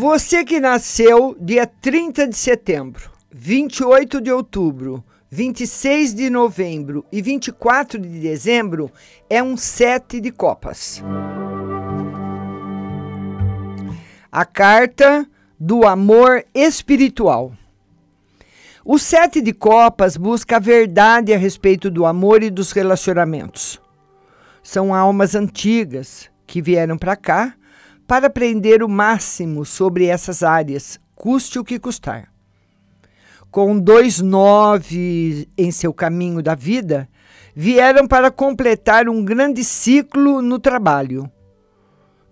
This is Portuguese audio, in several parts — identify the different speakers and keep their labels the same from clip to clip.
Speaker 1: Você que nasceu dia 30 de setembro, 28 de outubro, 26 de novembro e 24 de dezembro é um sete de copas. A carta do amor espiritual. O sete de copas busca a verdade a respeito do amor e dos relacionamentos. São almas antigas que vieram para cá para aprender o máximo sobre essas áreas, custe o que custar. Com dois nove em seu caminho da vida, vieram para completar um grande ciclo no trabalho,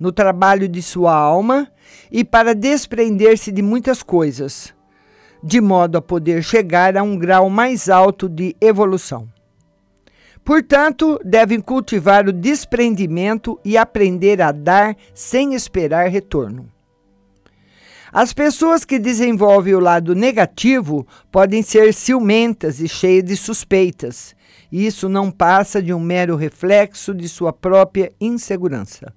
Speaker 1: no trabalho de sua alma e para desprender-se de muitas coisas, de modo a poder chegar a um grau mais alto de evolução. Portanto, devem cultivar o desprendimento e aprender a dar sem esperar retorno. As pessoas que desenvolvem o lado negativo podem ser ciumentas e cheias de suspeitas. Isso não passa de um mero reflexo de sua própria insegurança.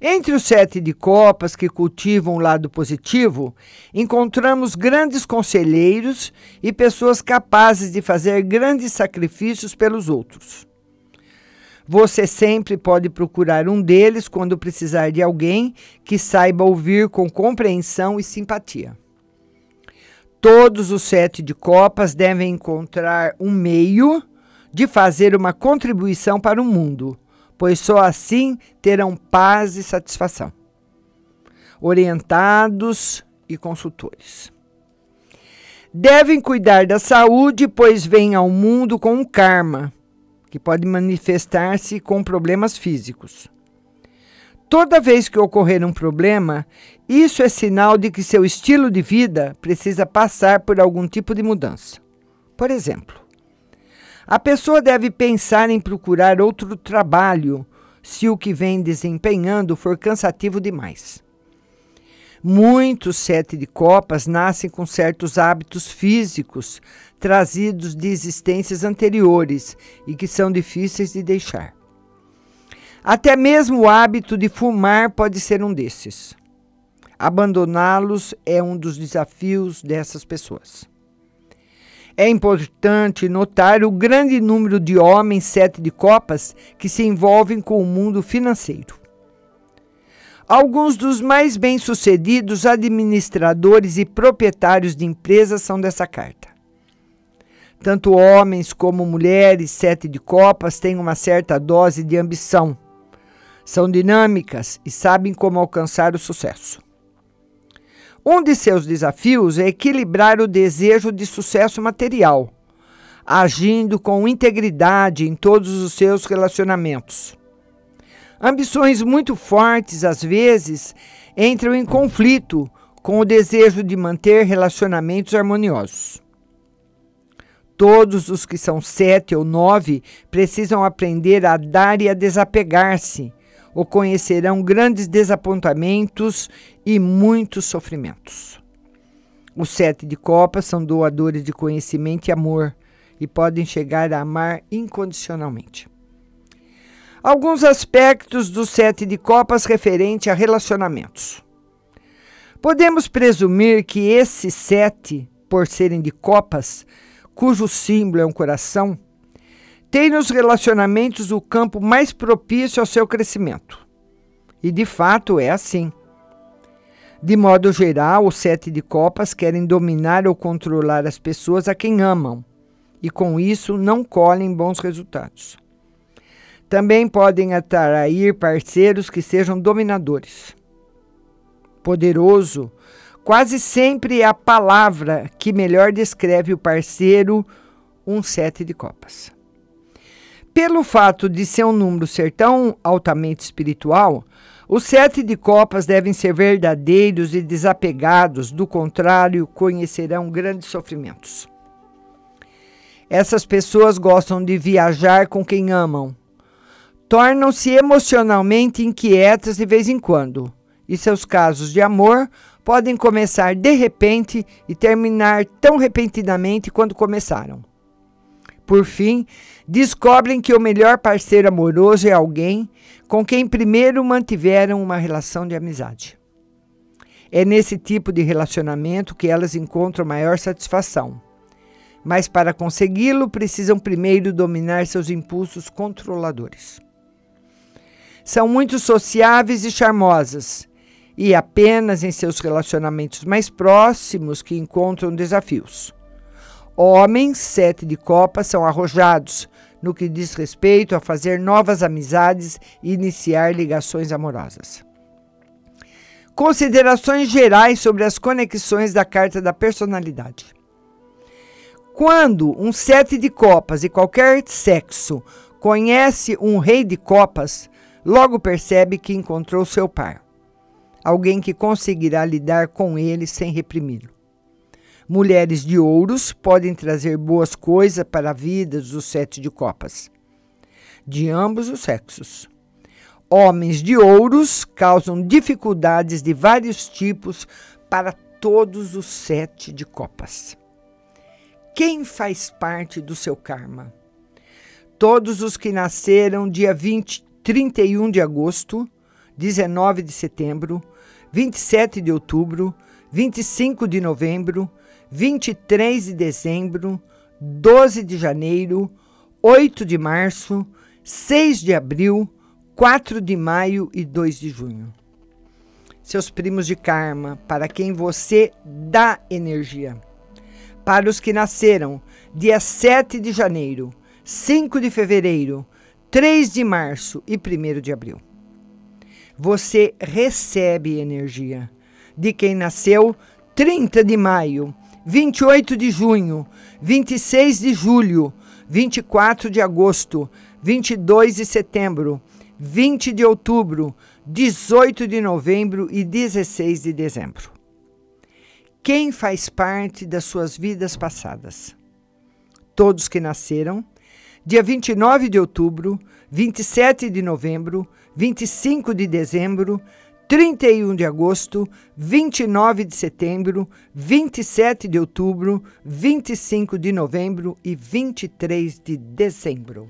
Speaker 1: Entre os sete de copas que cultivam o lado positivo, encontramos grandes conselheiros e pessoas capazes de fazer grandes sacrifícios pelos outros. Você sempre pode procurar um deles quando precisar de alguém que saiba ouvir com compreensão e simpatia. Todos os sete de copas devem encontrar um meio de fazer uma contribuição para o mundo pois só assim terão paz e satisfação. Orientados e consultores. Devem cuidar da saúde, pois vêm ao mundo com um karma, que pode manifestar-se com problemas físicos. Toda vez que ocorrer um problema, isso é sinal de que seu estilo de vida precisa passar por algum tipo de mudança. Por exemplo, a pessoa deve pensar em procurar outro trabalho se o que vem desempenhando for cansativo demais. Muitos sete de copas nascem com certos hábitos físicos trazidos de existências anteriores e que são difíceis de deixar. Até mesmo o hábito de fumar pode ser um desses. Abandoná-los é um dos desafios dessas pessoas. É importante notar o grande número de homens sete de copas que se envolvem com o mundo financeiro. Alguns dos mais bem-sucedidos administradores e proprietários de empresas são dessa carta. Tanto homens como mulheres sete de copas têm uma certa dose de ambição. São dinâmicas e sabem como alcançar o sucesso. Um de seus desafios é equilibrar o desejo de sucesso material, agindo com integridade em todos os seus relacionamentos. Ambições muito fortes, às vezes, entram em conflito com o desejo de manter relacionamentos harmoniosos. Todos os que são sete ou nove precisam aprender a dar e a desapegar-se, ou conhecerão grandes desapontamentos e muitos sofrimentos. Os sete de copas são doadores de conhecimento e amor e podem chegar a amar incondicionalmente. Alguns aspectos do sete de copas referente a relacionamentos. Podemos presumir que esses sete, por serem de copas, cujo símbolo é um coração, tem nos relacionamentos o campo mais propício ao seu crescimento. E de fato é assim. De modo geral, os sete de copas querem dominar ou controlar as pessoas a quem amam, e com isso não colhem bons resultados. Também podem atrair parceiros que sejam dominadores. Poderoso quase sempre é a palavra que melhor descreve o parceiro, um sete de copas pelo fato de seu número ser tão altamente espiritual, os sete de copas devem ser verdadeiros e desapegados, do contrário, conhecerão grandes sofrimentos. Essas pessoas gostam de viajar com quem amam. Tornam-se emocionalmente inquietas de vez em quando, e seus casos de amor podem começar de repente e terminar tão repentinamente quanto começaram. Por fim, descobrem que o melhor parceiro amoroso é alguém com quem primeiro mantiveram uma relação de amizade. É nesse tipo de relacionamento que elas encontram maior satisfação. Mas para consegui-lo, precisam primeiro dominar seus impulsos controladores. São muito sociáveis e charmosas, e apenas em seus relacionamentos mais próximos que encontram desafios. Homens, sete de copas, são arrojados no que diz respeito a fazer novas amizades e iniciar ligações amorosas. Considerações gerais sobre as conexões da carta da personalidade. Quando um sete de copas e qualquer sexo conhece um rei de copas, logo percebe que encontrou seu par, alguém que conseguirá lidar com ele sem reprimi-lo. Mulheres de ouros podem trazer boas coisas para a vida dos sete de copas, de ambos os sexos. Homens de ouros causam dificuldades de vários tipos para todos os sete de copas. Quem faz parte do seu karma? Todos os que nasceram dia 20, 31 de agosto, 19 de setembro, 27 de outubro, 25 de novembro, 23 de dezembro, 12 de janeiro, 8 de março, 6 de abril, 4 de maio e 2 de junho. Seus primos de karma, para quem você dá energia. Para os que nasceram dia 7 de janeiro, 5 de fevereiro, 3 de março e 1 de abril. Você recebe energia. De quem nasceu 30 de maio, 28 de junho, 26 de julho, 24 de agosto, 22 de setembro, 20 de outubro, 18 de novembro e 16 de dezembro. Quem faz parte das suas vidas passadas? Todos que nasceram dia 29 de outubro, 27 de novembro, 25 de dezembro, 31 de agosto, 29 de setembro, 27 de outubro, 25 de novembro e 23 de dezembro.